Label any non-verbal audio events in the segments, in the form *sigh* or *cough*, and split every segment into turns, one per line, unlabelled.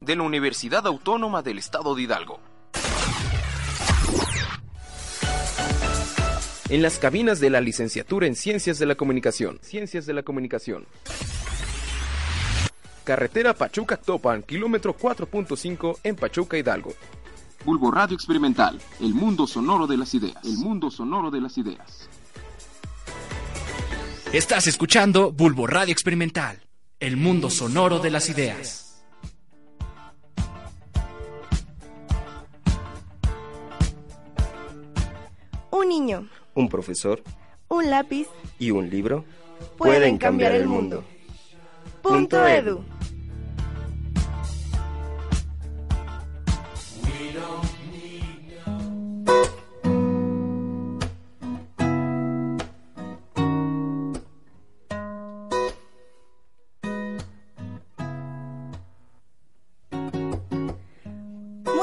de la Universidad Autónoma del Estado de Hidalgo. En las cabinas de la licenciatura en Ciencias de la Comunicación. Ciencias de la Comunicación. Carretera Pachuca-Topan, kilómetro 4.5 en Pachuca, Hidalgo. Bulbo Radio Experimental, el mundo sonoro de las ideas. El mundo sonoro de las ideas.
Estás escuchando Bulbo Radio Experimental, el mundo sonoro de las ideas.
Un niño.
Un profesor.
Un lápiz.
Y un libro.
Pueden, cambiar, el mundo. Punto edu.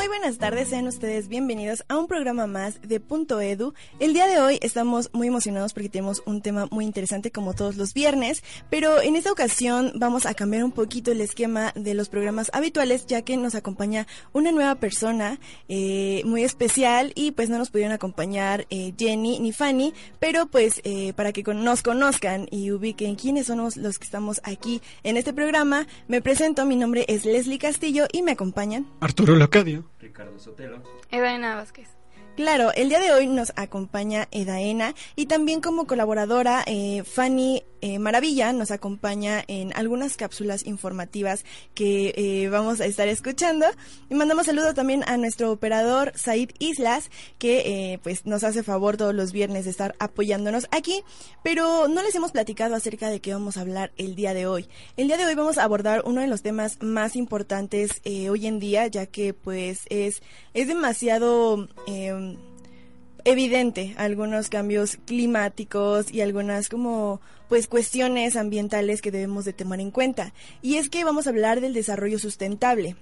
Buenas tardes, sean ustedes bienvenidos a un programa más de Punto Edu. El día de hoy estamos muy emocionados porque tenemos un tema muy interesante como todos los viernes, pero en esta ocasión vamos a cambiar un poquito el esquema de los programas habituales ya que nos acompaña una nueva persona eh, muy especial y pues no nos pudieron acompañar eh, Jenny ni Fanny, pero pues eh, para que nos conozcan y ubiquen quiénes son los que estamos aquí en este programa, me presento, mi nombre es Leslie Castillo y me acompañan
Arturo Locadio.
Ricardo Sotelo.
Edaena Vázquez.
Claro, el día de hoy nos acompaña Edaena y también como colaboradora eh, Fanny eh, Maravilla nos acompaña en algunas cápsulas informativas que eh, vamos a estar escuchando. Y mandamos saludo también a nuestro operador Said Islas que pues nos hace favor todos los viernes de estar apoyándonos aquí, pero no les hemos platicado acerca de qué vamos a hablar el día de hoy. El día de hoy vamos a abordar uno de los temas más importantes hoy en día, ya que pues es, es demasiado evidente algunos cambios climáticos y algunas como pues cuestiones ambientales que debemos de tomar en cuenta. Y es que vamos a hablar del desarrollo sustentable.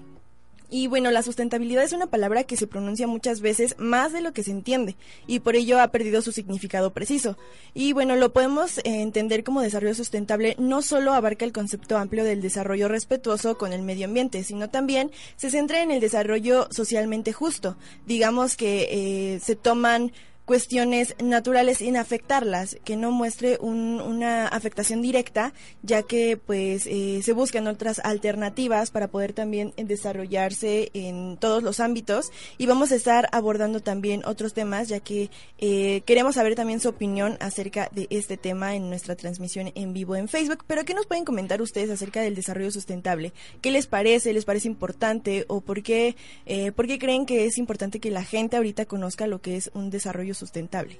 Y bueno, la sustentabilidad es una palabra que se pronuncia muchas veces más de lo que se entiende y por ello ha perdido su significado preciso. Y bueno, lo podemos entender como desarrollo sustentable no solo abarca el concepto amplio del desarrollo respetuoso con el medio ambiente, sino también se centra en el desarrollo socialmente justo. Digamos que eh, se toman cuestiones naturales sin afectarlas, que no muestre una afectación directa, ya que pues eh, se buscan otras alternativas para poder también desarrollarse en todos los ámbitos y vamos a estar abordando también otros temas, ya que eh, queremos saber también su opinión acerca de este tema en nuestra transmisión en vivo en Facebook, pero ¿qué nos pueden comentar ustedes acerca del desarrollo sustentable? ¿Qué les parece? ¿Les parece importante? ¿O por qué, eh, por qué creen que es importante que la gente ahorita conozca lo que es un desarrollo sustentable?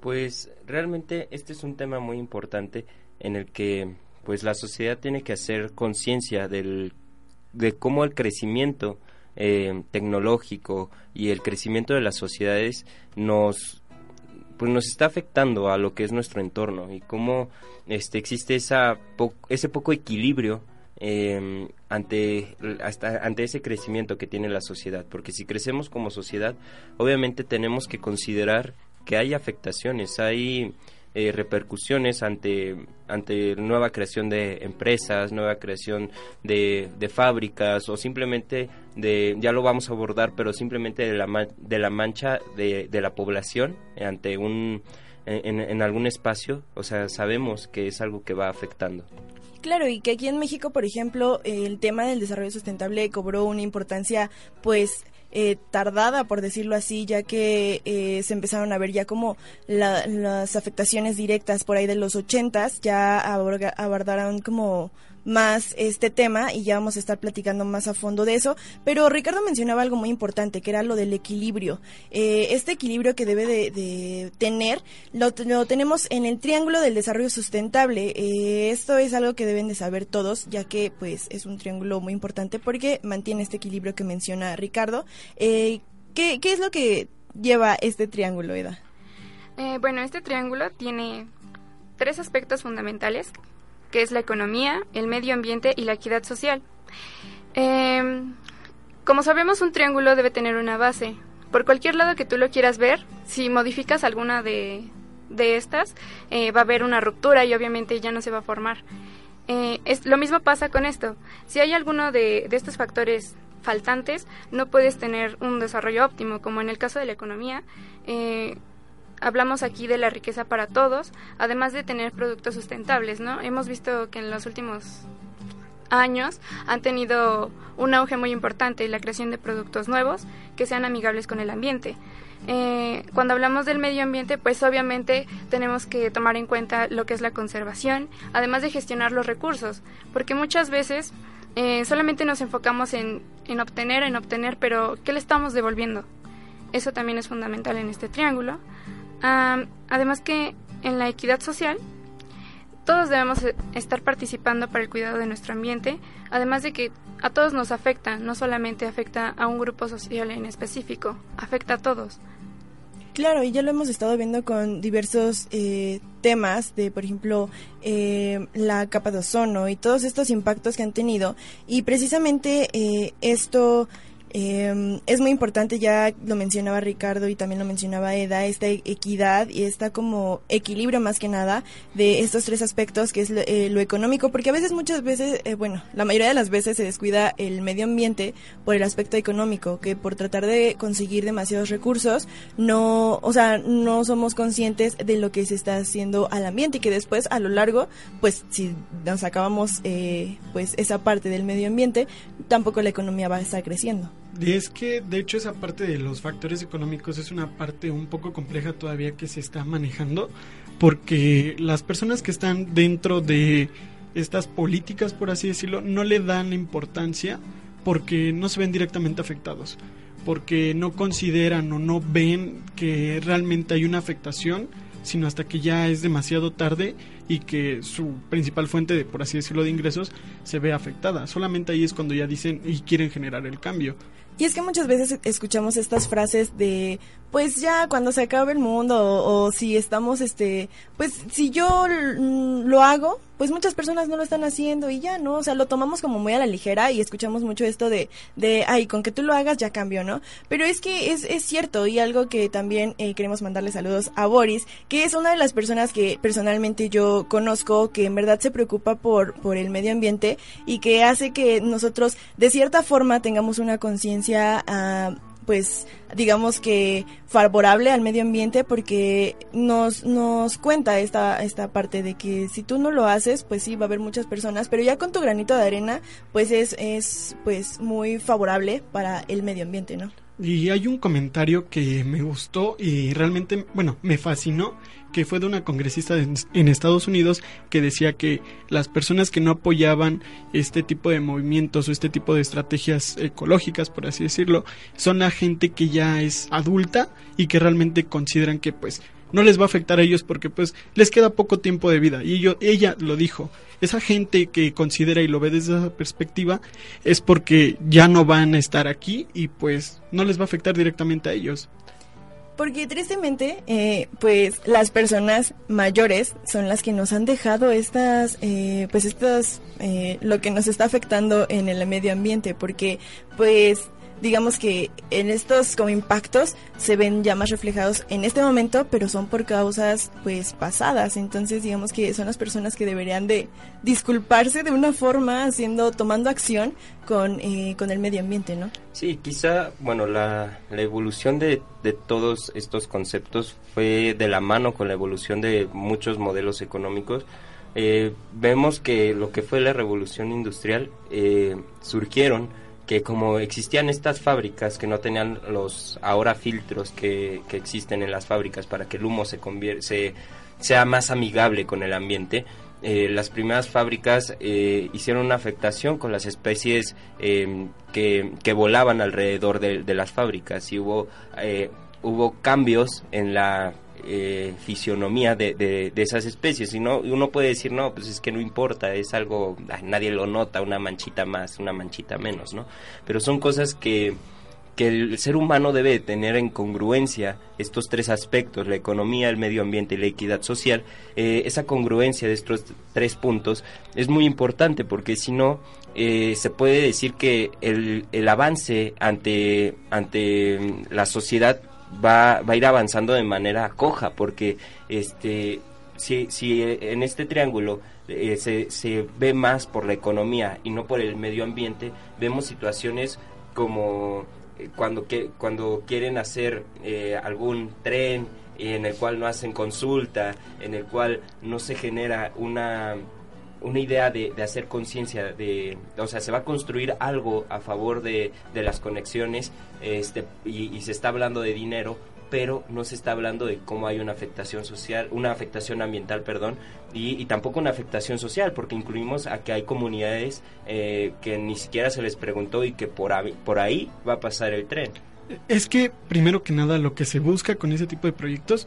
Pues realmente este es un tema muy importante en el que pues la sociedad tiene que hacer conciencia del de cómo el crecimiento eh, tecnológico y el crecimiento de las sociedades nos pues nos está afectando a lo que es nuestro entorno y cómo este existe esa ese poco equilibrio eh, ante, hasta, ante ese crecimiento que tiene la sociedad. Porque si crecemos como sociedad, obviamente tenemos que considerar que hay afectaciones, hay eh, repercusiones ante, ante nueva creación de empresas, nueva creación de, de, fábricas o simplemente de, ya lo vamos a abordar, pero simplemente de la, de la mancha de, de la población ante un, en, en algún espacio, o sea, sabemos que es algo que va afectando.
Claro, y que aquí en México, por ejemplo, el tema del desarrollo sustentable cobró una importancia, pues, eh, tardada, por decirlo así, ya que eh, se empezaron a ver ya como las afectaciones directas por ahí de los ochentas, ya abordaron como más este tema y ya vamos a estar platicando más a fondo de eso. Pero Ricardo mencionaba algo muy importante, que era lo del equilibrio. Eh, este equilibrio que debe de, tener lo, tenemos en el triángulo del desarrollo sustentable. Eh, esto es algo que deben de saber todos, ya que pues es un triángulo muy importante porque mantiene este equilibrio que menciona Ricardo. Eh, ¿qué, ¿Qué es lo que lleva este triángulo, Eda?
bueno, este triángulo tiene tres aspectos fundamentales, que es la economía, el medio ambiente y la equidad social. Em, como sabemos, un triángulo debe tener una base. Por cualquier lado que tú lo quieras ver, si modificas alguna de, estas, eh, va a haber una ruptura y obviamente ya no se va a formar. Eh, es, lo mismo pasa con esto. Si hay alguno de, de estos factores faltantes, no puedes tener un desarrollo óptimo, como en el caso de la economía. Eh, hablamos aquí de la riqueza para todos, además de tener productos sustentables, ¿no? Hemos visto que en los últimos años han tenido un auge muy importante y la creación de productos nuevos que sean amigables con el ambiente. Eh, cuando hablamos del medio ambiente, pues obviamente tenemos que tomar en cuenta lo que es la conservación, además de gestionar los recursos, porque muchas veces eh, solamente nos enfocamos en, en obtener, en obtener, pero ¿qué le estamos devolviendo? Eso también es fundamental en este triángulo además que en la equidad social, todos debemos e, estar participando para el cuidado de nuestro ambiente, además de que a todos nos afecta, no solamente afecta a un grupo social en específico, afecta a todos.
Claro, y ya lo hemos estado viendo con diversos eh, temas de, por ejemplo, eh, la capa de ozono y todos estos impactos que han tenido. Y precisamente eh, esto eh, es muy importante, ya lo mencionaba Ricardo y también lo mencionaba Eda, esta equidad y esta como equilibrio más que nada de estos tres aspectos, que es lo, eh, económico, porque a veces, muchas veces, eh, bueno, la mayoría de las veces se descuida el medio ambiente por el aspecto económico, que por tratar de conseguir demasiados recursos, no, o sea, no somos conscientes de lo que se está haciendo al ambiente y que después a lo largo, pues si nos acabamos eh, pues esa parte del medio ambiente, tampoco la economía va a estar creciendo.
Y es que, de hecho, esa parte de los factores económicos es una parte un poco compleja todavía que se está manejando, porque las personas que están dentro de estas políticas, por así decirlo, no le dan importancia porque no se ven directamente afectados, porque no consideran o no ven que realmente hay una afectación, sino hasta que ya es demasiado tarde y que su principal fuente de, por así decirlo, de ingresos se ve afectada. Solamente ahí es cuando ya dicen y quieren generar el cambio.
Y es que muchas veces escuchamos estas frases de, pues ya cuando se acabe el mundo o, si estamos, este, pues si yo lo hago, pues muchas personas no lo están haciendo y ya, ¿no? O sea, lo tomamos como muy a la ligera y escuchamos mucho esto de, de ay, con que tú lo hagas ya cambió, ¿no? Pero es que es, es cierto y algo que también eh, queremos mandarle saludos a Boris, que es una de las personas que personalmente yo conozco que en verdad se preocupa por, por el medio ambiente y que hace que nosotros de cierta forma tengamos una conciencia uh, pues digamos que favorable al medio ambiente porque nos, nos cuenta esta, esta parte de que si tú no lo haces, pues sí, va a haber muchas personas, pero ya con tu granito de arena, pues es, es pues muy favorable para el medio ambiente, ¿no?
Y hay un comentario que me gustó y realmente, bueno, me fascinó, que fue de una congresista en Estados Unidos que decía que las personas que no apoyaban este tipo de movimientos o este tipo de estrategias ecológicas, por así decirlo, son la gente que ya es adulta y que realmente consideran que pues no les va a afectar a ellos porque pues les queda poco tiempo de vida. Y yo, ella lo dijo, esa gente que considera y lo ve desde esa perspectiva es porque ya no van a estar aquí y pues no les va a afectar directamente a ellos.
Porque tristemente, eh, pues las personas mayores son las que nos han dejado estas, eh, pues estas, eh, lo que nos está afectando en el medio ambiente, porque pues digamos que en estos como impactos se ven ya más reflejados en este momento, pero son por causas pues pasadas. Entonces digamos que son las personas que deberían de disculparse de una forma haciendo, tomando acción con, eh, con el medio ambiente, ¿no?
Sí, quizá, bueno, la, la evolución de, de todos estos conceptos fue de la mano con la evolución de muchos modelos económicos. Eh, vemos que lo que fue la revolución industrial eh, surgieron que como existían estas fábricas que no tenían los ahora filtros que, que existen en las fábricas para que el humo se, se sea más amigable con el ambiente, eh, las primeras fábricas eh, hicieron una afectación con las especies em, que, que, volaban alrededor de, las fábricas y hubo, eh, hubo cambios en la fisionomía de, de, esas especies. Y no uno puede decir no pues es que no importa es algo nadie lo nota una manchita más una manchita menos no pero son cosas que que el ser humano debe tener en congruencia estos tres aspectos, la economía, el medio ambiente y la equidad social, eh, esa congruencia de estos tres puntos es muy importante porque si no, eh, se puede decir que el, el, avance ante, ante la sociedad va, va a ir avanzando de manera coja porque este, si, si en este triángulo eh, se, se ve más por la economía y no por el medio ambiente, vemos situaciones como eh, cuando, que, cuando quieren hacer eh, algún tren en el cual no hacen consulta, en el cual no se genera una, una idea de, hacer conciencia, de, o sea, se va a construir algo a favor de, de las conexiones este, y, se está hablando de dinero, pero no se está hablando de cómo hay una afectación social, una afectación ambiental, perdón, y, tampoco una afectación social, porque incluimos a que hay comunidades eh, que ni siquiera se les preguntó y que por por ahí va a pasar el tren.
Es que, primero que nada, lo que se busca con ese tipo de proyectos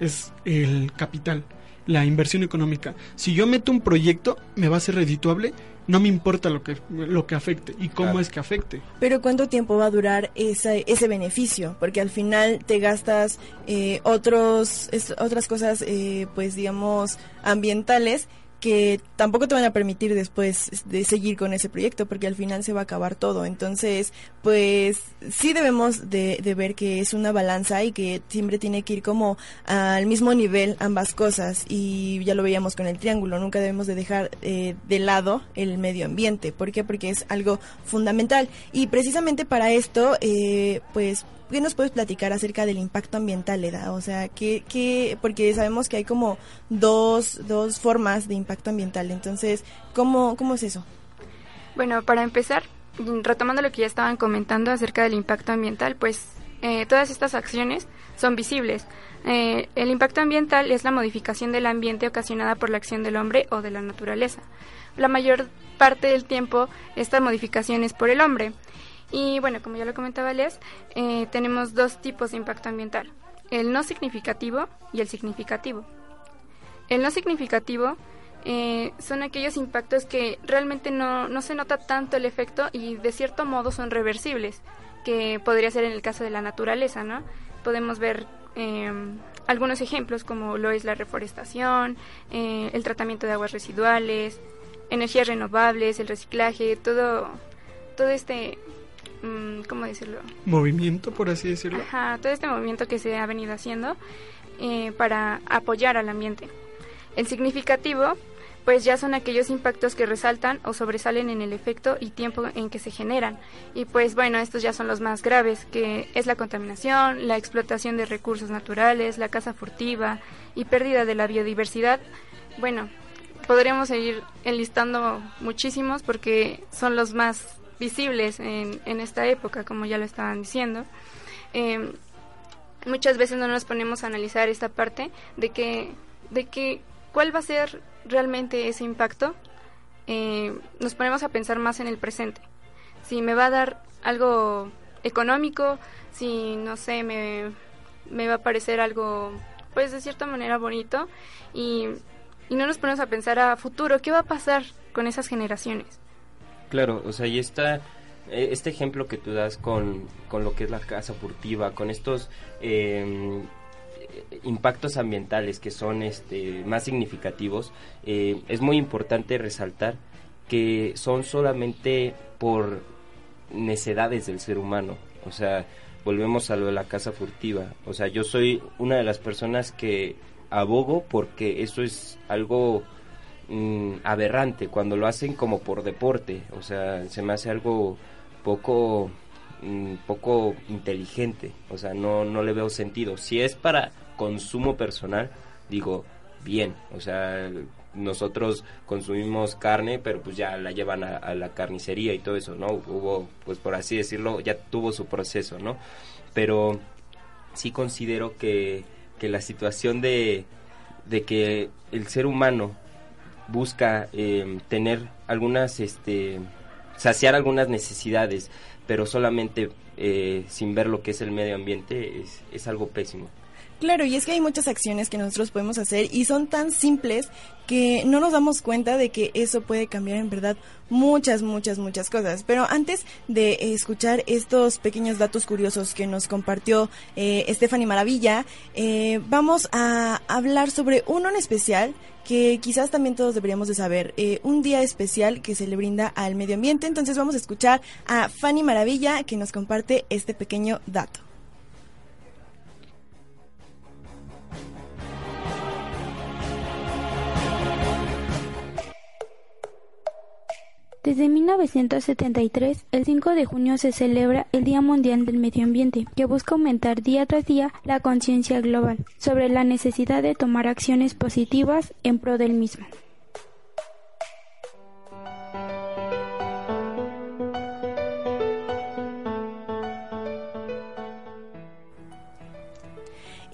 es el capital, la inversión económica. Si yo meto un proyecto, me va a ser redituable no me importa lo que, lo que afecte y cómo es que afecte.
Pero ¿cuánto tiempo va a durar ese, ese beneficio? Porque al final te gastas eh, otros, otras cosas, eh, pues digamos, ambientales que tampoco te van a permitir después de seguir con ese proyecto porque al final se va a acabar todo. Entonces, pues sí debemos de, ver que es una balanza y que siempre tiene que ir como al mismo nivel ambas cosas y ya lo veíamos con el triángulo, nunca debemos de dejar eh, de lado el medio ambiente. ¿Por qué? Porque es algo fundamental y precisamente para esto, eh, pues ¿Qué nos puedes platicar acerca del impacto ambiental, Eda? O sea, ¿qué, qué, porque sabemos que hay como dos, dos formas de impacto ambiental. Entonces, ¿cómo, ¿cómo es eso?
Bueno, para empezar, retomando lo que ya estaban comentando acerca del impacto ambiental, pues eh, todas estas acciones son visibles. Eh, el impacto ambiental es la modificación del ambiente ocasionada por la acción del hombre o de la naturaleza. La mayor parte del tiempo esta modificación es por el hombre. Y bueno, como ya lo comentaba Les, eh, tenemos dos tipos de impacto ambiental, el no significativo y el significativo. El no significativo eh, son aquellos impactos que realmente no, no se nota tanto el efecto y de cierto modo son reversibles, que podría ser en el caso de la naturaleza, ¿no? Podemos ver em, algunos ejemplos como lo es la reforestación, eh, el tratamiento de aguas residuales, energías renovables, el reciclaje, todo, todo este Mm, ¿cómo decirlo?
Movimiento, por así decirlo.
Ajá, todo este movimiento que se ha venido haciendo eh, para apoyar al ambiente. El significativo, pues ya son aquellos impactos que resaltan o sobresalen en el efecto y tiempo en que se generan. Y pues bueno, estos ya son los más graves, que es la contaminación, la explotación de recursos naturales, la caza furtiva y pérdida de la biodiversidad. Bueno, podríamos seguir enlistando muchísimos porque son los más visibles en, en esta época, como ya lo estaban diciendo. Eh, muchas veces no nos ponemos a analizar esta parte de que, de que cuál va a ser realmente ese impacto. Eh, nos ponemos a pensar más en el presente. Si me va a dar algo económico, si no sé, me, me va a parecer algo, pues de cierta manera bonito, y, y no nos ponemos a pensar a futuro, ¿qué va a pasar con esas generaciones?
Claro, o sea, y está e, este ejemplo que tú das con, con lo que es la casa furtiva, con estos em, impactos ambientales que son este, más significativos, eh, es muy importante resaltar que son solamente por necedades del ser humano. O sea, volvemos a lo de la casa furtiva. O sea, yo soy una de las personas que abogo porque eso es algo Mm, aberrante cuando lo hacen como por deporte. O sea, se me hace algo poco mm, poco inteligente. O sea, no, no le veo sentido. Si es para consumo personal, digo, bien. O sea, nosotros consumimos carne, pero pues ya la llevan a, la carnicería y todo eso, ¿no? Hubo, pues por así decirlo, ya tuvo su proceso, ¿no? Pero sí considero que, que la situación de, de que el ser humano busca eh, tener algunas, este, saciar algunas necesidades, pero solamente eh, sin ver lo que es el medio ambiente es, es algo pésimo.
Claro, y es que hay muchas acciones que nosotros podemos hacer y son tan simples que no nos damos cuenta de que eso puede cambiar en verdad muchas, muchas, muchas cosas. Pero antes de escuchar estos pequeños datos curiosos que nos compartió eh, Stephanie Maravilla, eh, vamos a hablar sobre uno en especial que quizás también todos deberíamos de saber, eh, un día especial que se le brinda al medio ambiente. Entonces vamos a escuchar a Fanny Maravilla que nos comparte este pequeño dato.
Desde 1973, el 5 de junio se celebra el Día Mundial del Medio Ambiente, que busca aumentar día tras día la conciencia global sobre la necesidad de tomar acciones positivas en pro del mismo.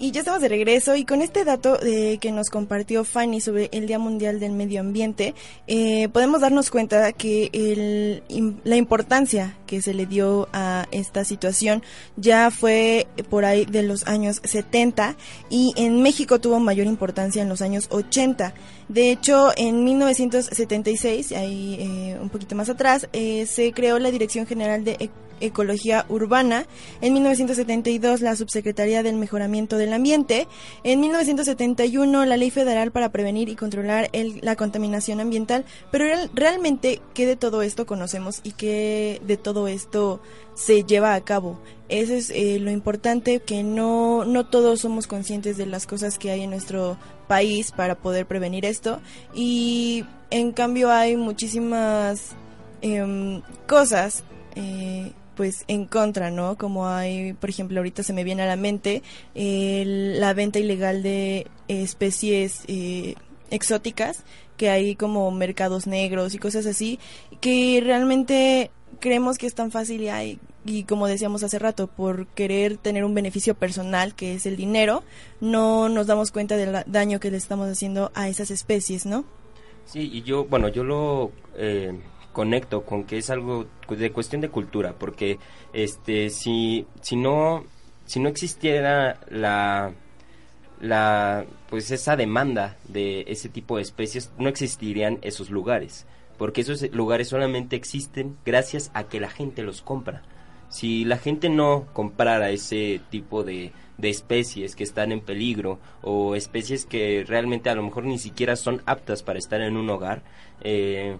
Y ya estamos de regreso y con este dato eh, que nos compartió Fanny sobre el Día Mundial del Medio Ambiente, eh, podemos darnos cuenta que el, la importancia que se le dio a esta situación ya fue por ahí de los años 70 y en México tuvo mayor importancia en los años 80. De hecho, en 1976, ahí eh, un poquito más atrás, se creó la Dirección General de Ecología Urbana, en 1972 la Subsecretaría del Mejoramiento del Ambiente, en 1971 la Ley Federal para Prevenir y Controlar la Contaminación Ambiental, pero realmente qué de todo esto conocemos y qué de todo esto se lleva a cabo. Eso es eh, lo importante, que no, no todos somos conscientes de las cosas que hay en nuestro país para poder prevenir esto. Y en cambio hay muchísimas em, cosas eh, pues en contra, ¿no? Como hay, por ejemplo, ahorita se me viene a la mente la venta ilegal de especies eh, exóticas, que hay como mercados negros y cosas así, que realmente creemos que es tan fácil y y como decíamos hace rato, por querer tener un beneficio personal, que es el dinero, no nos damos cuenta del daño que le estamos haciendo a esas especies, ¿no?
Sí, y yo, bueno, yo lo eh, conecto con que es algo de cuestión de cultura, porque este si si no si no existiera la la pues esa demanda de ese tipo de especies no existirían esos lugares, porque esos lugares solamente existen gracias a que la gente los compra. Si la gente no comprara ese tipo de, de especies que están en peligro o especies que realmente a lo mejor ni siquiera son aptas para estar en un hogar, eh,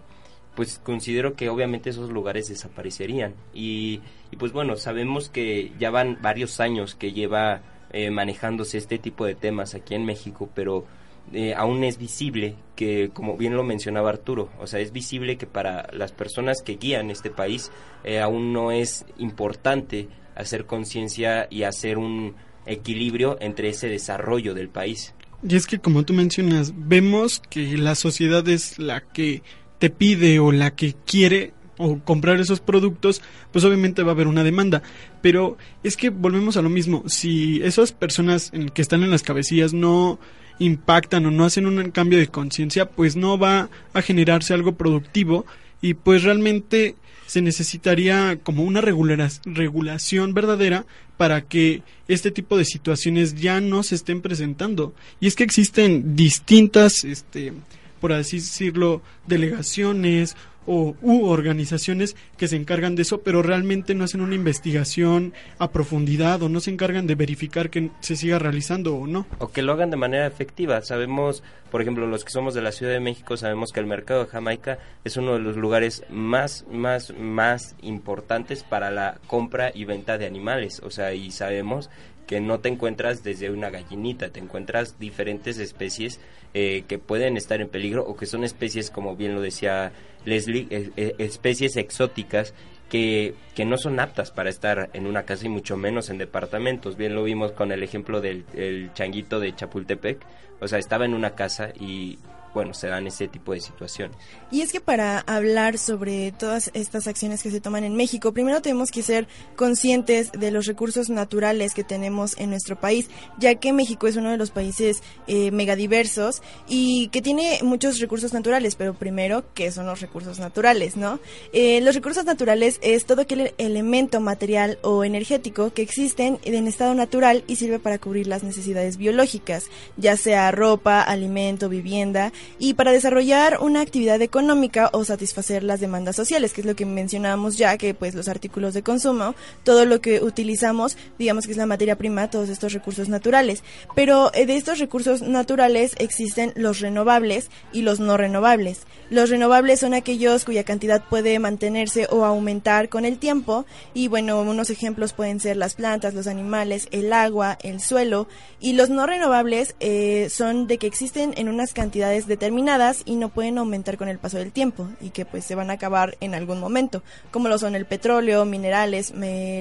pues considero que obviamente esos lugares desaparecerían. Y, pues bueno, sabemos que ya van varios años que lleva eh, manejándose este tipo de temas aquí en México, pero eh, aún es visible que, como bien lo mencionaba Arturo, o sea, es visible que para las personas que guían este país eh, aún no es importante hacer conciencia y hacer un equilibrio entre ese desarrollo del país.
Y es que como tú mencionas, vemos que la sociedad es la que te pide o la que quiere o comprar esos productos, pues obviamente va a haber una demanda. Pero es que volvemos a lo mismo, si esas personas que están en las cabecillas no impactan o no hacen un cambio de conciencia, pues no va a generarse algo productivo y pues realmente se necesitaría como una regulación verdadera para que este tipo de situaciones ya no se estén presentando. Y es que existen distintas este, por así decirlo, delegaciones o u organizaciones que se encargan de eso, pero realmente no hacen una investigación a profundidad o no se encargan de verificar que se siga realizando o no.
O que lo hagan de manera efectiva. Sabemos, por ejemplo, los que somos de la Ciudad de México, sabemos que el mercado de Jamaica es uno de los lugares más, más, más importantes para la compra y venta de animales. O sea, y sabemos que no te encuentras desde una gallinita, te encuentras diferentes especies eh, que pueden estar en peligro o que son especies, como bien lo decía Leslie, especies exóticas que, que, no son aptas para estar en una casa y mucho menos en departamentos. Bien lo vimos con el ejemplo del changuito de Chapultepec. O sea, estaba en una casa y bueno, se dan ese tipo de situaciones.
Y es que para hablar sobre todas estas acciones que se toman en México, primero tenemos que ser conscientes de los recursos naturales que tenemos en nuestro país, ya que México es uno de los países eh, megadiversos y que tiene muchos recursos naturales, pero primero, ¿qué son los recursos naturales, no? Eh, los recursos naturales es todo aquel elemento material o energético que existen en estado natural y sirve para cubrir las necesidades biológicas, ya sea ropa, alimento, vivienda, y para desarrollar una actividad económica o satisfacer las demandas sociales, que es lo que mencionábamos ya, que pues los artículos de consumo, todo lo que utilizamos, digamos que es la materia prima, todos estos recursos naturales. Pero eh, de estos recursos naturales existen los renovables y los no renovables. Los renovables son aquellos cuya cantidad puede mantenerse o aumentar con el tiempo y bueno, unos ejemplos pueden ser las plantas, los animales, el agua, el suelo y los no renovables eh, son de que existen en unas cantidades determinadas y no pueden aumentar con el paso del tiempo y que pues se van a acabar en algún momento, como lo son el petróleo, minerales,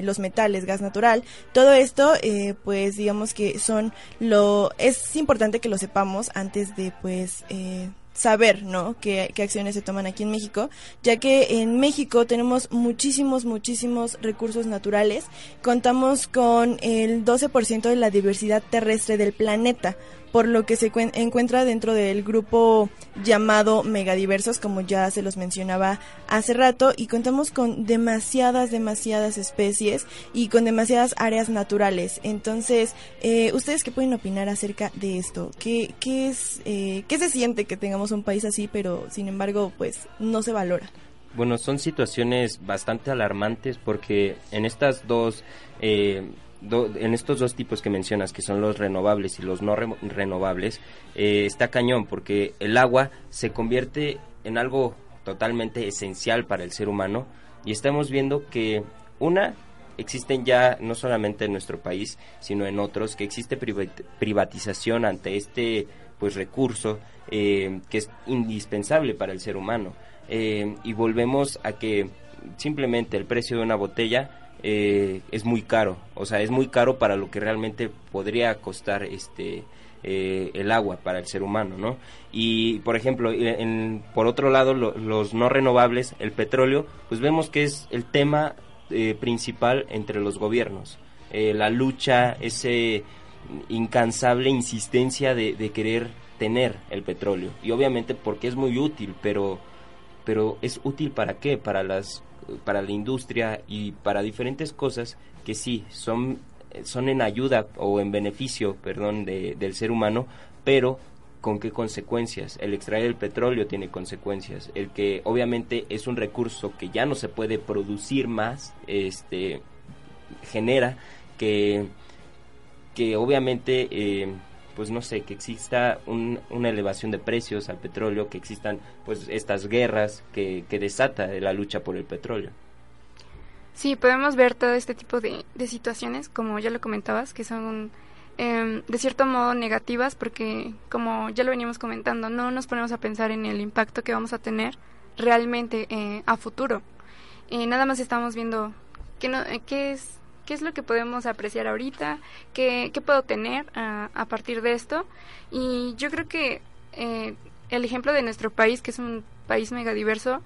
los metales, gas natural, todo esto eh, pues digamos que son lo es importante que lo sepamos antes de pues eh, saber, ¿no? Qué, qué, acciones se toman aquí en México, ya que en México tenemos muchísimos, muchísimos recursos naturales. Contamos con el 12% de la diversidad terrestre del planeta por lo que se encuentra dentro del grupo llamado megadiversos, como ya se los mencionaba hace rato, y contamos con demasiadas, demasiadas especies y con demasiadas áreas naturales. Entonces, eh, ¿ustedes qué pueden opinar acerca de esto? ¿Qué, qué es, eh, ¿Qué se siente que tengamos un país así, pero sin embargo, pues no se valora?
Bueno, son situaciones bastante alarmantes porque en estas dos... Eh, en estos dos tipos que mencionas, que son los renovables y los no renovables, eh, está cañón, porque el agua se convierte en algo totalmente esencial para el ser humano y estamos viendo que una existen ya no solamente en nuestro país sino en otros que existe privatización ante este pues recurso eh, que es indispensable para el ser humano. Eh, y volvemos a que simplemente el precio de una botella eh, es muy caro, o sea, es muy caro para lo que realmente podría costar este eh, el agua para el ser humano, ¿no? Y, por ejemplo, en, por otro lado, los no renovables, el petróleo, pues vemos que es el tema eh, principal entre los gobiernos. la lucha, ese incansable insistencia de, de querer tener el petróleo. Y obviamente porque es muy útil, pero pero es útil para qué? Para las para la industria y para diferentes cosas que sí son son en ayuda o en beneficio, perdón, de, del ser humano, pero con qué consecuencias. El extraer el petróleo tiene consecuencias. El que obviamente es un recurso que ya no se puede producir más, este genera que que obviamente eh, pues no sé, que exista una elevación de precios al petróleo, que existan pues estas guerras que, que desata la lucha por el petróleo.
Sí, podemos ver todo este tipo de, situaciones, como ya lo comentabas, que son em, de cierto modo negativas, porque como ya lo veníamos comentando, no nos ponemos a pensar en el impacto que vamos a tener realmente eh, a futuro. Eh, nada más estamos viendo qué, no, eh, qué es qué es lo que podemos apreciar ahorita, qué, qué puedo tener a, a, partir de esto. Y yo creo que eh, el ejemplo de nuestro país, que es un país megadiverso,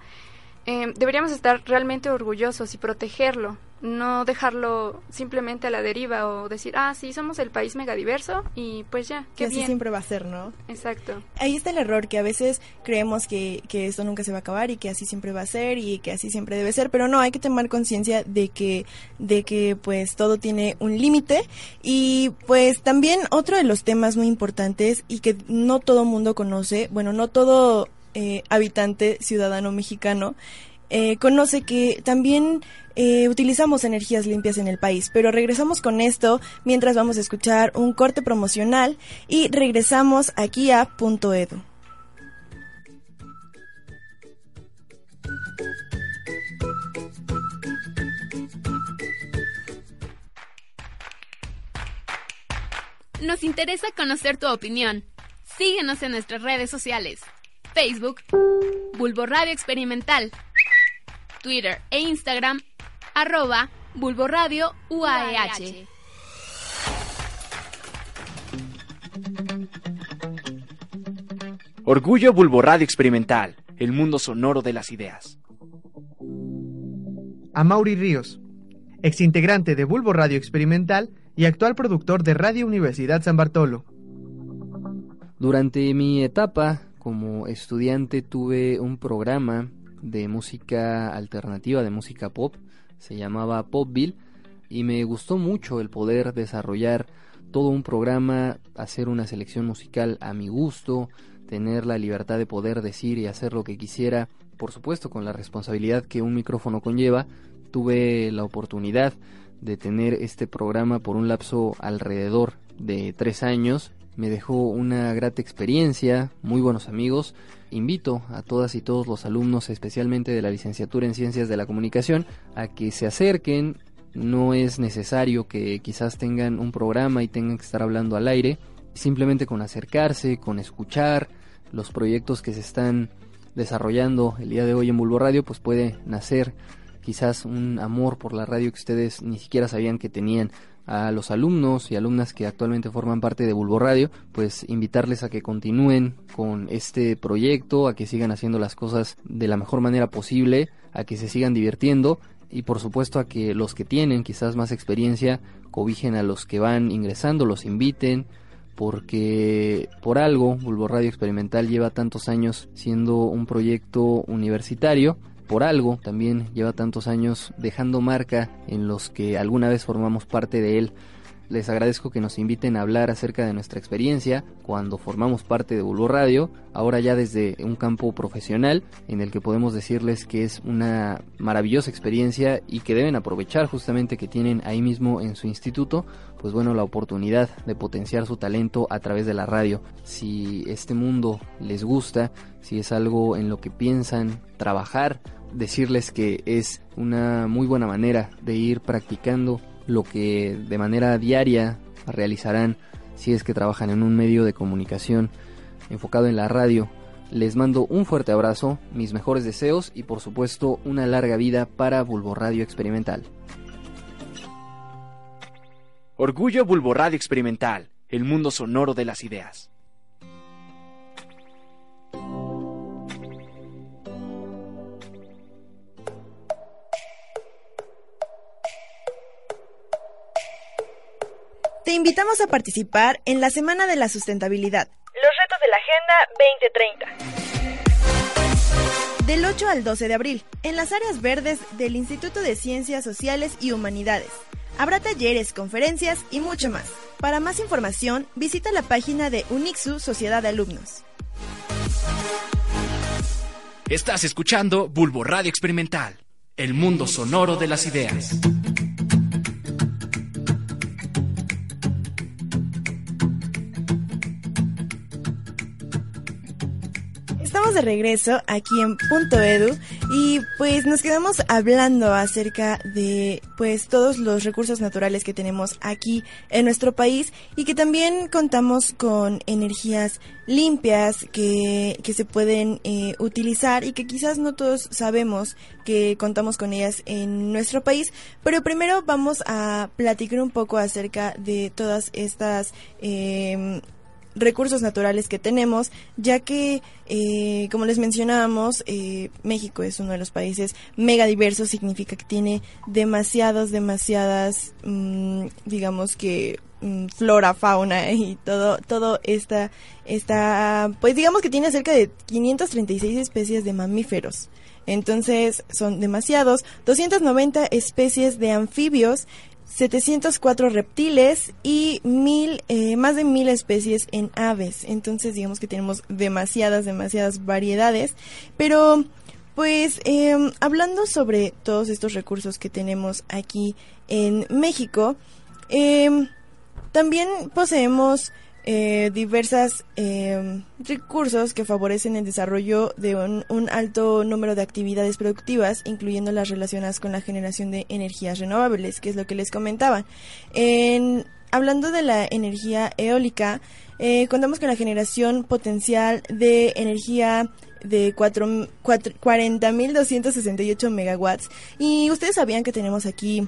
eh, deberíamos estar realmente orgullosos y protegerlo, no dejarlo simplemente a la deriva o decir, ah, sí, somos el país megadiverso y pues ya,
que así siempre va a ser, ¿no?
Exacto.
Ahí está el error, que a veces creemos que, que esto nunca se va a acabar y que así siempre va a ser y que así siempre debe ser, pero no, hay que tomar conciencia de que, de que pues todo tiene un límite y pues también otro de los temas muy importantes y que no todo mundo conoce, bueno, no todo eh, habitante ciudadano mexicano, eh, conoce que también eh, utilizamos energías limpias en el país. Pero regresamos con esto mientras vamos a escuchar un corte promocional y regresamos aquí a Punto.
Nos interesa conocer tu opinión. Síguenos en nuestras redes sociales. Facebook, Bulbo Radio Experimental, Twitter e Instagram, arroba Bulbo Radio UAEH.
Orgullo Bulbo Radio Experimental, el mundo sonoro de las ideas.
A Mauri Ríos, exintegrante de Bulbo Radio Experimental y actual productor de Radio Universidad San Bartolo.
Durante mi etapa como estudiante tuve un programa de música alternativa, de música pop, se llamaba Popville, y me gustó mucho el poder desarrollar todo un programa, hacer una selección musical a mi gusto, tener la libertad de poder decir y hacer lo que quisiera, por supuesto con la responsabilidad que un micrófono conlleva, tuve la oportunidad de tener este programa por un lapso alrededor de tres años. Me dejó una grata experiencia, muy buenos amigos. Invito a todas y todos los alumnos, especialmente de la licenciatura en Ciencias de la Comunicación, a que se acerquen. No es necesario que quizás tengan un programa y tengan que estar hablando al aire simplemente con acercarse, con escuchar los proyectos que se están desarrollando el día de hoy en Bulbo Radio, pues puede nacer quizás un amor por la radio que ustedes ni siquiera sabían que tenían a los alumnos y alumnas que actualmente forman parte de Bulbo Radio, pues invitarles a que continúen con este proyecto, a que sigan haciendo las cosas de la mejor manera posible, a que se sigan divirtiendo y por supuesto a que los que tienen quizás más experiencia cobijen a los que van ingresando, los inviten, porque por algo Bulbo Radio Experimental lleva tantos años siendo un proyecto universitario, por algo también lleva tantos años dejando marca en los que alguna vez formamos parte de él. Les agradezco que nos inviten a hablar acerca de nuestra experiencia cuando formamos parte de Bulbo Radio, ahora ya desde un campo profesional en el que podemos decirles que es una maravillosa experiencia y que deben aprovechar justamente que tienen ahí mismo en su instituto, pues bueno, la oportunidad de potenciar su talento a través de la radio. Si este mundo les gusta, si es algo en lo que piensan trabajar, decirles que es una muy buena manera de ir practicando lo que de manera diaria realizarán si es que trabajan en un medio de comunicación enfocado en la radio. Les mando un fuerte abrazo, mis mejores deseos y por supuesto una larga vida para Bulbo Radio Experimental.
Orgullo Bulbo Radio Experimental, el mundo sonoro de las ideas.
Invitamos a participar en la Semana de la Sustentabilidad. Los retos de la Agenda 2030. Del 8 al 12 de abril, en las áreas verdes del Instituto de Ciencias Sociales y Humanidades. Habrá talleres, conferencias y mucho más. Para más información, visita la página de Unixu Sociedad de Alumnos.
Estás escuchando Bulbo Radio Experimental, el mundo sonoro de las ideas.
De regreso aquí en Punto Edu y pues nos quedamos hablando acerca de pues todos los recursos naturales que tenemos aquí en nuestro país y que también contamos con energías limpias que, que se pueden eh, utilizar y que quizás no todos sabemos que contamos con ellas en nuestro país, pero primero vamos a platicar un poco acerca de todas estas eh, recursos naturales que tenemos, ya que, eh, como les mencionábamos, eh, México es uno de los países mega diversos, significa que tiene demasiadas, demasiadas, mm, digamos que mm, flora, fauna *laughs* y todo, todo esta, esta, pues digamos que tiene cerca de 536 especies de mamíferos. Entonces son demasiados, 290 especies de anfibios 704 reptiles y mil, eh, más de mil especies en aves. Entonces digamos que tenemos demasiadas, demasiadas variedades. Pero pues em, hablando sobre todos estos recursos que tenemos aquí en México, em, también poseemos eh, diversas eh, recursos que favorecen el desarrollo de un, alto número de actividades productivas, incluyendo las relacionadas con la generación de energías renovables, que es lo que les comentaba. En, hablando de la energía eólica, eh, contamos con la generación potencial de energía de 40.268 megawatts. ¿Y ustedes sabían que tenemos aquí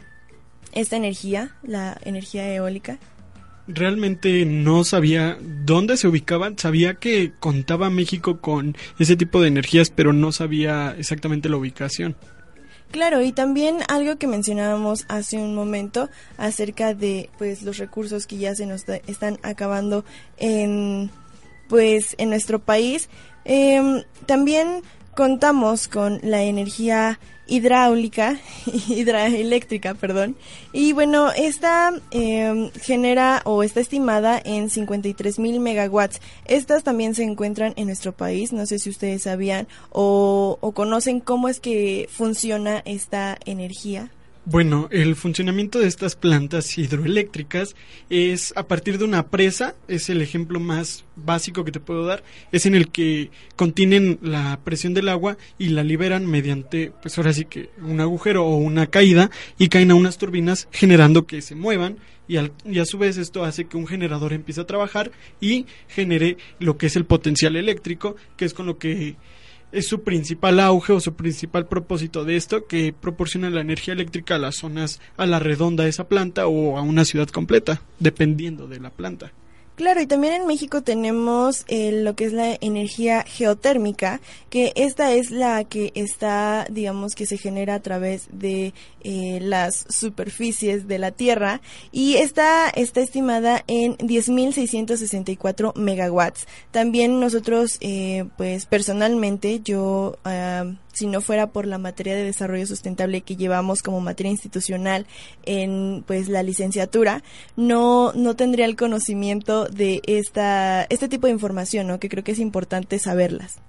esta energía, la energía eólica?
Realmente no sabía dónde se ubicaban, sabía que contaba México con ese tipo de energías, pero no sabía exactamente la ubicación.
Claro, y también algo que mencionábamos hace un momento acerca de pues los recursos que ya se nos están acabando en pues en nuestro país. Em, también contamos con la energía hidráulica, *laughs* hidroeléctrica, perdón. Y bueno, esta em, genera o está estimada en 53 mil megawatts. Estas también se encuentran en nuestro país. No sé si ustedes sabían o, o conocen cómo es que funciona esta energía.
Bueno, el funcionamiento de estas plantas hidroeléctricas es a partir de una presa, es el ejemplo más básico que te puedo dar, es en el que contienen la presión del agua y la liberan mediante, pues ahora sí que un agujero o una caída y caen a unas turbinas generando que se muevan y, y, a su vez esto hace que un generador empiece a trabajar y genere lo que es el potencial eléctrico, que es con lo que es su principal auge o su principal propósito de esto, que proporciona la energía eléctrica a las zonas a la redonda de esa planta o a una ciudad completa, dependiendo de la planta.
Claro, y también en México tenemos eh, lo que es la energía geotérmica, que esta es la que está, digamos, que se genera a través de eh, las superficies de la Tierra y esta está estimada en 10.664 megawatts. También nosotros, eh, pues personalmente, yo... Ah, si no fuera por la materia de desarrollo sustentable que llevamos como materia institucional en pues la licenciatura, no, no tendría el conocimiento de esta, este tipo de información, ¿no? que creo que es importante saberlas.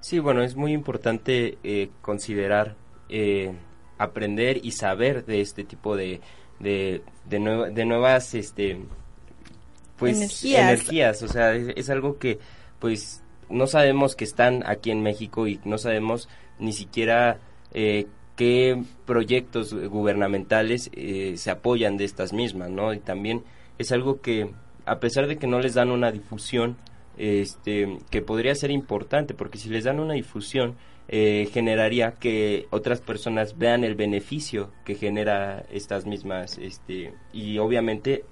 Sí, bueno, es muy importante eh, considerar, eh, aprender y saber de este tipo de, de, de, nuevas este, pues,
energías.
energías. O sea, es algo que pues no sabemos que están aquí en México y no sabemos ni siquiera eh, qué proyectos gubernamentales eh, se apoyan de estas mismas, ¿no? Y también es algo que, a pesar de que no les dan una difusión, este, que podría ser importante, porque si les dan una difusión, eh, generaría que otras personas vean el beneficio que genera estas mismas, este, y obviamente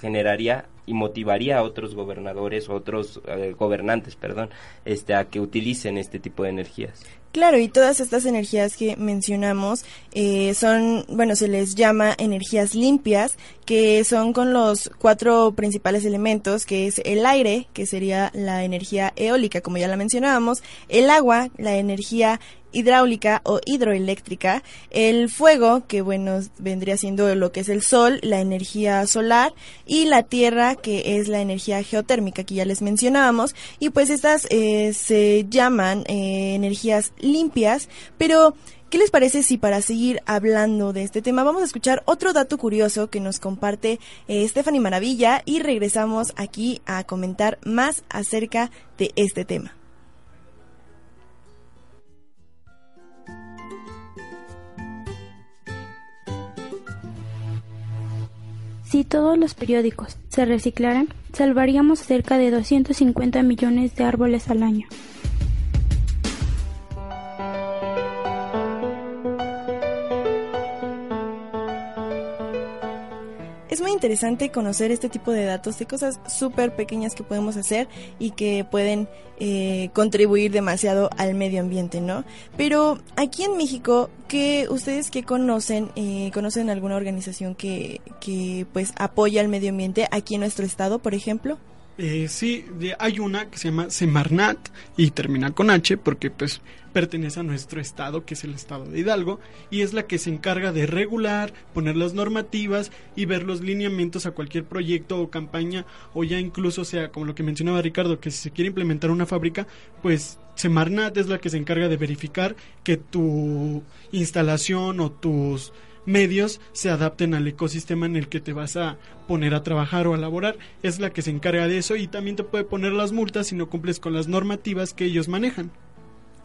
generaría y motivaría a otros gobernadores, otros gobernantes, perdón, este, a que utilicen este tipo de energías.
Claro, y todas estas energías que mencionamos eh, son, bueno, se les llama energías limpias, que son con los cuatro principales elementos, que es el aire, que sería la energía eólica, como ya la mencionábamos, el agua, la energía hidráulica o hidroeléctrica, el fuego, que bueno, vendría siendo lo que es el sol, la energía solar, y la tierra, que es la energía geotérmica, que ya les mencionábamos, y pues estas eh, se llaman eh, energías limpias, pero ¿Qué les parece si para seguir hablando de este tema vamos a escuchar otro dato curioso que nos comparte eh, Stephanie Maravilla y regresamos aquí a comentar más acerca de este tema?
Si todos los periódicos se reciclaran, salvaríamos cerca de 250 millones de árboles al año.
Es muy interesante conocer este tipo de datos, de cosas súper pequeñas que podemos hacer y que pueden eh, contribuir demasiado al medio ambiente, ¿no? Pero aquí en México, ¿qué, ustedes que conocen, eh, conocen alguna organización que, que pues apoya al medio ambiente aquí en nuestro estado, por ejemplo?
Eh, sí, hay una que se llama Semarnat y termina con H porque pues pertenece a nuestro estado, que es el estado de Hidalgo, y es la que se encarga de regular, poner las normativas y ver los lineamientos a cualquier proyecto o campaña, o ya incluso sea como lo que mencionaba Ricardo, que si se quiere implementar una fábrica, pues Semarnat es la que se encarga de verificar que tu instalación o tus medios se adapten al ecosistema en el que te vas a poner a trabajar o a laborar. Es la que se encarga de eso y también te puede poner las multas si no cumples con las normativas que ellos manejan.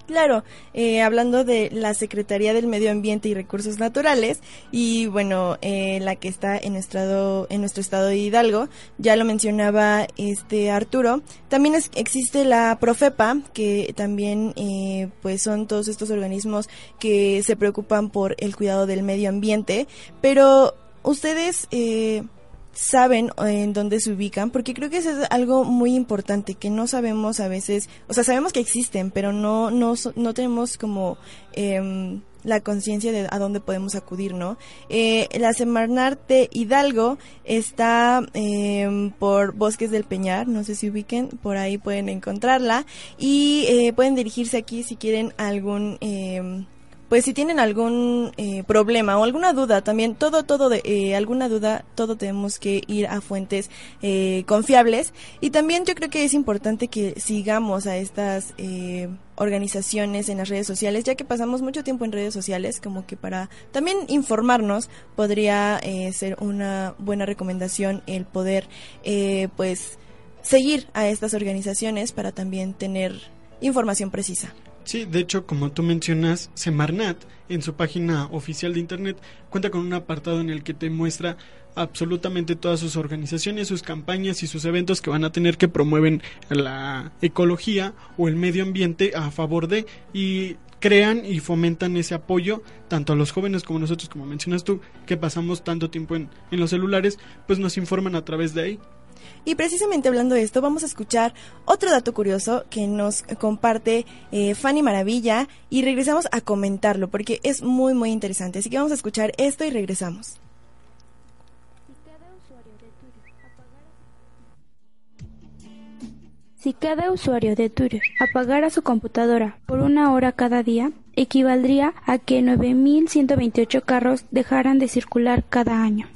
Claro, eh, hablando de la Secretaría del Medio Ambiente y Recursos Naturales y bueno, eh, la que está en nuestro, en nuestro estado de Hidalgo, ya lo mencionaba este Arturo, también existe la Profepa, que también eh, pues son todos estos organismos que se preocupan por el cuidado del medio ambiente, pero ustedes saben en dónde se ubican, porque creo que eso es algo muy importante, que no sabemos a veces, o sea, sabemos que existen, pero no, no, no tenemos como eh, la conciencia de a dónde podemos acudir, ¿no? Eh, la Semarnat de Hidalgo está eh, por Bosques del Peñar, no sé si ubiquen, por ahí pueden encontrarla y eh, pueden dirigirse aquí si quieren algún em, pues si tienen algún eh, problema o alguna duda también, todo, todo, de, eh, alguna duda, todo tenemos que ir a fuentes eh, confiables. Y también yo creo que es importante que sigamos a estas organizaciones en las redes sociales, ya que pasamos mucho tiempo en redes sociales, como que para también informarnos podría ser una buena recomendación el poder, pues, seguir a estas organizaciones para también tener información precisa.
Sí, de hecho, como tú mencionas, Semarnat en su página oficial de internet cuenta con un apartado en el que te muestra absolutamente todas sus organizaciones, sus campañas y sus eventos que van a tener que promueven la ecología o el medio ambiente a favor de y crean y fomentan ese apoyo tanto a los jóvenes como nosotros, como mencionas tú, que pasamos tanto tiempo en, en los celulares, pues nos informan a través de ahí.
Y precisamente hablando de esto, vamos a escuchar otro dato curioso que nos comparte eh, Fanny Maravilla y regresamos a comentarlo porque es muy, muy interesante. Así que vamos a escuchar esto y regresamos.
Si cada usuario de Twitter apagara su computadora por una hora cada día, equivaldría a que 9.128 carros dejaran de circular cada año.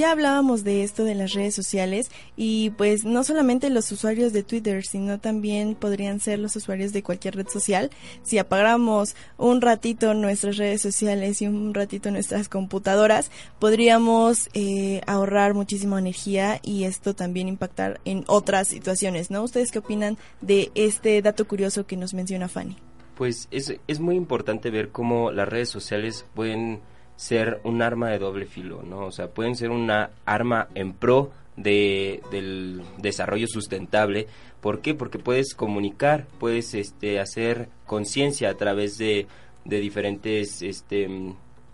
Ya hablábamos de esto de las redes sociales y pues no solamente los usuarios de Twitter, sino también podrían ser los usuarios de cualquier red social. Si apagáramos un ratito nuestras redes sociales y un ratito nuestras computadoras, podríamos eh, ahorrar muchísima energía y esto también impactar en otras situaciones, ¿no? ¿Ustedes qué opinan de este dato curioso que nos menciona Fanny?
Pues es, es muy importante ver cómo las redes sociales pueden ser un arma de doble filo, ¿no? O sea, pueden ser una arma en pro de, del desarrollo sustentable. ¿Por qué? Porque puedes comunicar, puedes este, hacer conciencia a través de, de diferentes, este,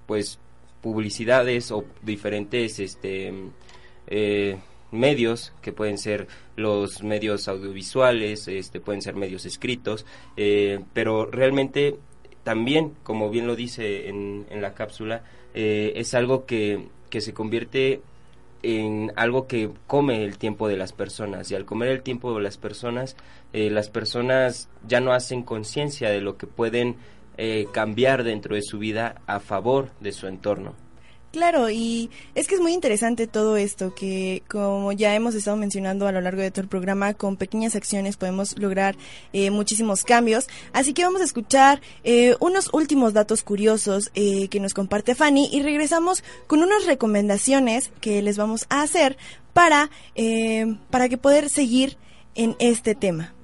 pues, publicidades o diferentes, este, eh, medios que pueden ser los medios audiovisuales, este, pueden ser medios escritos, eh, pero realmente también, como bien lo dice en, en la cápsula, eh, es algo que, que se convierte en algo que come el tiempo de las personas y al comer el tiempo de las personas, eh, las personas ya no hacen conciencia de lo que pueden eh, cambiar dentro de su vida a favor de su entorno.
Claro, y es que es muy interesante todo esto, que como ya hemos estado mencionando a lo largo de todo el programa, con pequeñas acciones podemos lograr eh, muchísimos cambios. Así que vamos a escuchar eh, unos últimos datos curiosos eh, que nos comparte Fanny y regresamos con unas recomendaciones que les vamos a hacer para, para que poder seguir en este tema.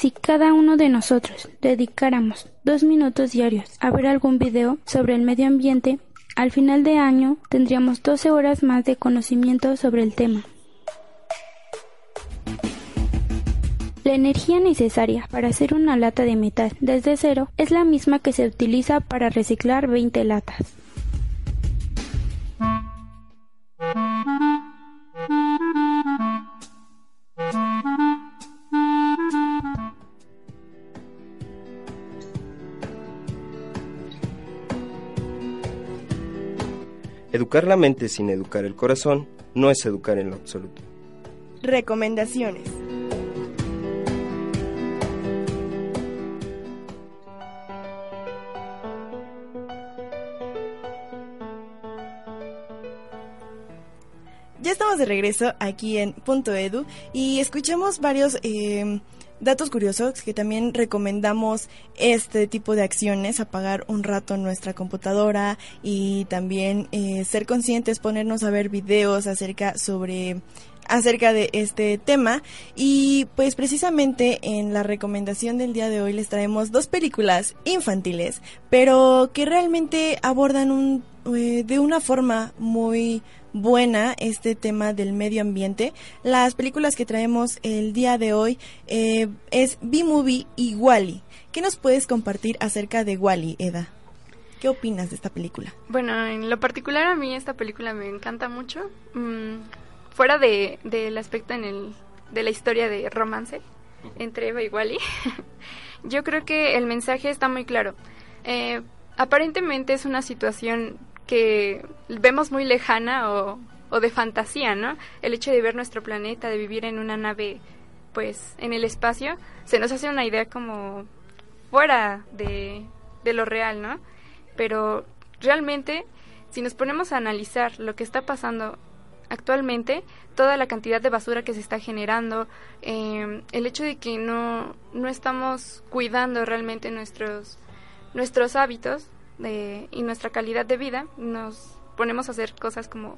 Si cada uno de nosotros dedicáramos dos minutos diarios a ver algún video sobre el medio ambiente, al final de año tendríamos 12 horas más de conocimiento sobre el tema. La energía necesaria para hacer una lata de metal desde cero es la misma que se utiliza para reciclar 20 latas.
Educar la mente sin educar el corazón no es educar en lo absoluto.
Recomendaciones. Ya estamos de regreso aquí en Punto Edu y escuchamos varios eh, Datos curiosos que también recomendamos este tipo de acciones, apagar un rato nuestra computadora y también eh, ser conscientes, ponernos a ver videos acerca sobre acerca de este tema y pues precisamente en la recomendación del día de hoy les traemos dos películas infantiles, pero que realmente abordan un, eh, de una forma muy buena este tema del medio ambiente. Las películas que traemos el día de hoy eh, es B-Movie y Wally. ¿Qué nos puedes compartir acerca de Wally, Eda? ¿Qué opinas de esta película?
Bueno, en lo particular a mí esta película me encanta mucho. Mm, fuera de, del aspecto en el, de la historia de romance entre Eva y Wally, *laughs* yo creo que el mensaje está muy claro. Eh, aparentemente es una situación que vemos muy lejana o, o de fantasía, ¿no? El hecho de ver nuestro planeta, de vivir en una nave, pues, en el espacio, se nos hace una idea como fuera de, de lo real, ¿no? Pero realmente, si nos ponemos a analizar lo que está pasando actualmente, toda la cantidad de basura que se está generando, eh, el hecho de que no, no estamos cuidando realmente nuestros, nuestros hábitos, y nuestra calidad de vida, nos ponemos a hacer cosas como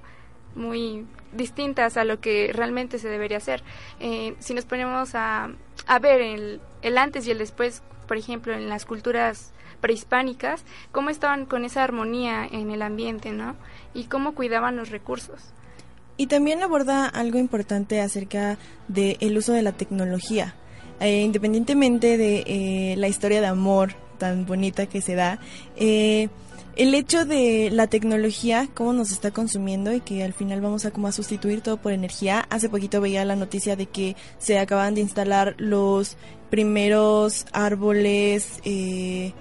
muy distintas a lo que realmente se debería hacer. Eh, si nos ponemos a, a ver el, el, antes y el después, por ejemplo, en las culturas prehispánicas, cómo estaban con esa armonía en el ambiente, ¿no? Y cómo cuidaban los recursos.
Y también aborda algo importante acerca del uso de la tecnología. Eh, independientemente de eh, la historia de amor tan bonita que se da. Eh, el hecho de la tecnología, cómo nos está consumiendo y que al final vamos a como a sustituir todo por energía. Hace poquito veía la noticia de que se acaban de instalar los primeros árboles. Eh,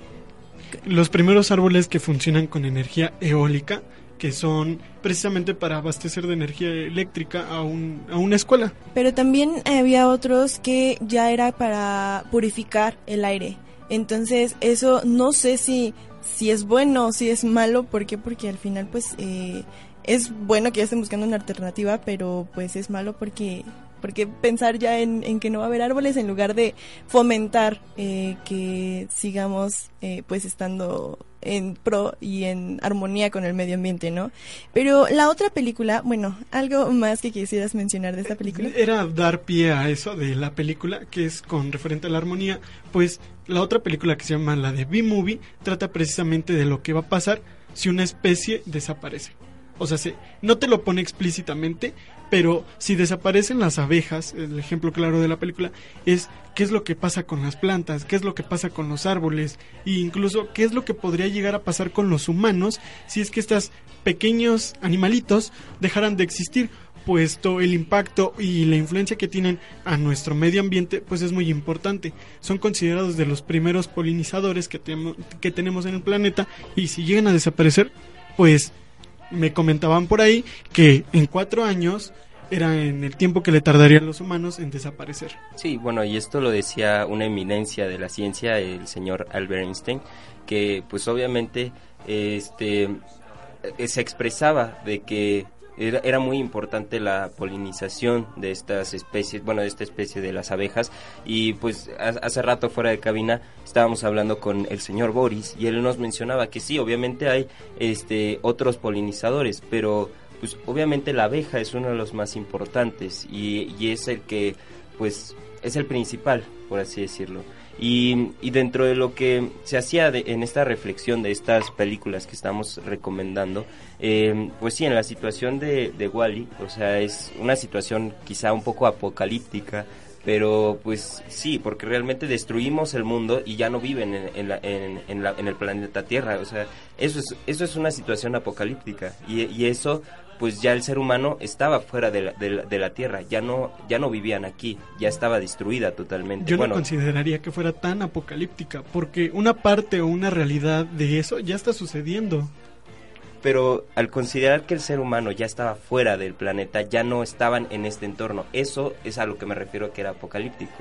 los primeros árboles que funcionan con energía eólica, que son precisamente para abastecer de energía eléctrica a, un, a una escuela.
Pero también había otros que ya era para purificar el aire. Entonces, eso no sé si, si es bueno o si es malo. ¿Por qué? Porque al final, pues, eh, es bueno que ya estén buscando una alternativa, pero pues es malo porque porque pensar ya en, que no va a haber árboles en lugar de fomentar eh, que sigamos eh, pues estando en pro y en armonía con el medio ambiente, ¿no? Pero la otra película, bueno, algo más que quisieras mencionar de esta película.
Era dar pie a eso de la película, que es con referente a la armonía, pues la otra película que se llama la de B-Movie trata precisamente de lo que va a pasar si una especie desaparece. O sea, se, no te lo pone explícitamente, pero si desaparecen las abejas, el ejemplo claro de la película es qué es lo que pasa con las plantas, qué es lo que pasa con los árboles e incluso qué es lo que podría llegar a pasar con los humanos si es que estos pequeños animalitos dejaran de existir puesto el impacto y la influencia que tienen a nuestro medio ambiente pues es muy importante. Son considerados de los primeros polinizadores que, que tenemos en el planeta y si llegan a desaparecer pues me comentaban por ahí que en cuatro años era en el tiempo que le tardarían los humanos en desaparecer.
Sí, bueno, y esto lo decía una eminencia de la ciencia, el señor Albert Einstein, que pues obviamente este eh, se expresaba de que era, muy importante la polinización de estas especies, bueno, de esta especie de las abejas. Y pues hace rato fuera de cabina estábamos hablando con el señor Boris y él nos mencionaba que sí, obviamente hay este otros polinizadores, pero pues obviamente la abeja es uno de los más importantes y es el que pues es el principal, por así decirlo. Y, y, dentro de lo que se hacía en esta reflexión de estas películas que estamos recomendando, eh, pues sí, en la situación de, de Wally, o sea, es una situación quizá un poco apocalíptica, pero pues sí, porque realmente destruimos el mundo y ya no viven en, en, la, en, en el planeta Tierra, o sea, eso es, eso es una situación apocalíptica. Y eso pues ya el ser humano estaba fuera de la, de la, Tierra, ya no, ya no vivían aquí, ya estaba destruida totalmente.
Yo no consideraría que fuera tan apocalíptica, porque una parte o una realidad de eso ya está sucediendo
pero al considerar que el ser humano ya estaba fuera del planeta, ya no estaban en este entorno. Eso es a lo que me refiero que era apocalíptico.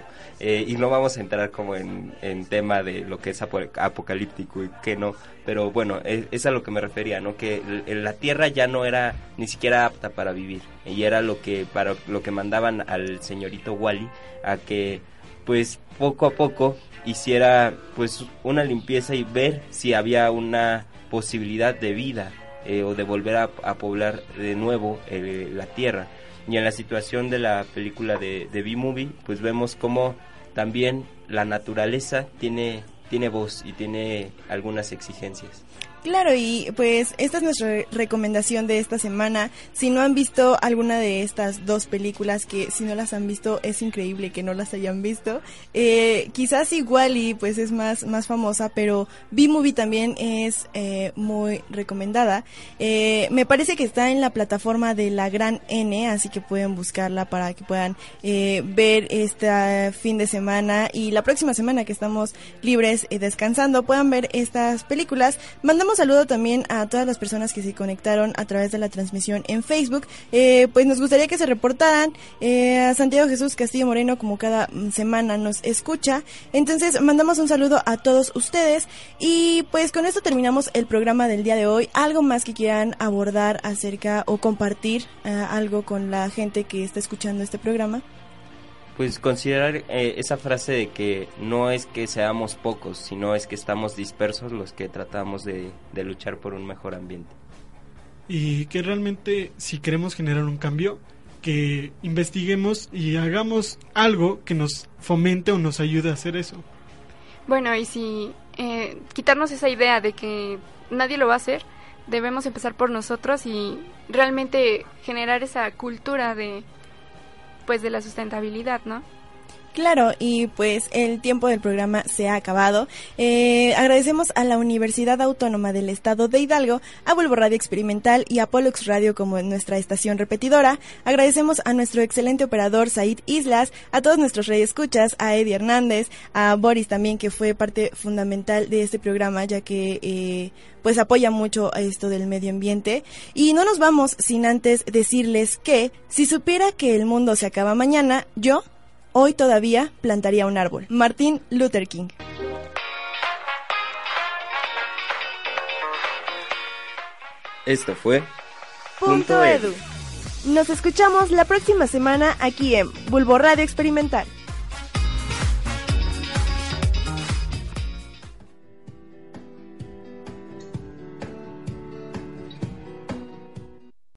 Eh, y no vamos a entrar como en, en, tema de lo que es apocalíptico y que no, pero bueno, es, es, a lo que me refería, ¿no? Que la Tierra ya no era ni siquiera apta para vivir. Y era lo que, para lo que mandaban al señorito Wally a que, pues, poco a poco hiciera, pues, una limpieza y ver si había una posibilidad de vida eh, o de volver a, poblar de nuevo eh, la tierra. Y en la situación de la película de, de B-Movie, pues vemos cómo también la naturaleza tiene, tiene voz y tiene algunas exigencias.
Claro, y pues esta es nuestra recomendación de esta semana. Si no han visto alguna de estas dos películas, que si no las han visto es increíble que no las hayan visto, eh, quizás igual y pues es más, más famosa, pero B-Movie también es eh, muy recomendada. Eh, me parece que está en la plataforma de la Gran N, así que pueden buscarla para que puedan ver este fin de semana y la próxima semana que estamos libres y descansando, puedan ver estas películas. Mandamos saludo también a todas las personas que se conectaron a través de la transmisión en Facebook. Eh, pues nos gustaría que se reportaran. Eh, a Santiago Jesús Castillo Moreno, como cada mm, semana nos escucha. Entonces, mandamos un saludo a todos ustedes. Y pues con esto terminamos el programa del día de hoy. ¿Algo más que quieran abordar acerca o compartir eh, algo con la gente que está escuchando este programa?
Pues considerar eh, esa frase de que no es que seamos pocos, sino es que estamos dispersos los que tratamos de, luchar por un mejor ambiente.
Y que realmente si queremos generar un cambio, que investiguemos y hagamos algo que nos fomente o nos ayude a hacer eso.
Bueno, y si eh, quitarnos esa idea de que nadie lo va a hacer, debemos empezar por nosotros y realmente generar esa cultura de pues de la sustentabilidad, ¿no?
Claro, y pues el tiempo del programa se ha acabado. Eh, agradecemos a la Universidad Autónoma del Estado de Hidalgo, a Vuelvo Radio Experimental y a Pollux Radio como nuestra estación repetidora. Agradecemos a nuestro excelente operador Said Islas, a todos nuestros escuchas, a Eddie Hernández, a Boris también, que fue parte fundamental de este programa, ya que eh, pues apoya mucho a esto del medio ambiente. Y no nos vamos sin antes decirles que si supiera que el mundo se acaba mañana, yo hoy todavía plantaría un árbol. Martin Luther King.
Esto fue
Punto Edu. Nos escuchamos la próxima semana aquí en Bulbo Radio Experimental.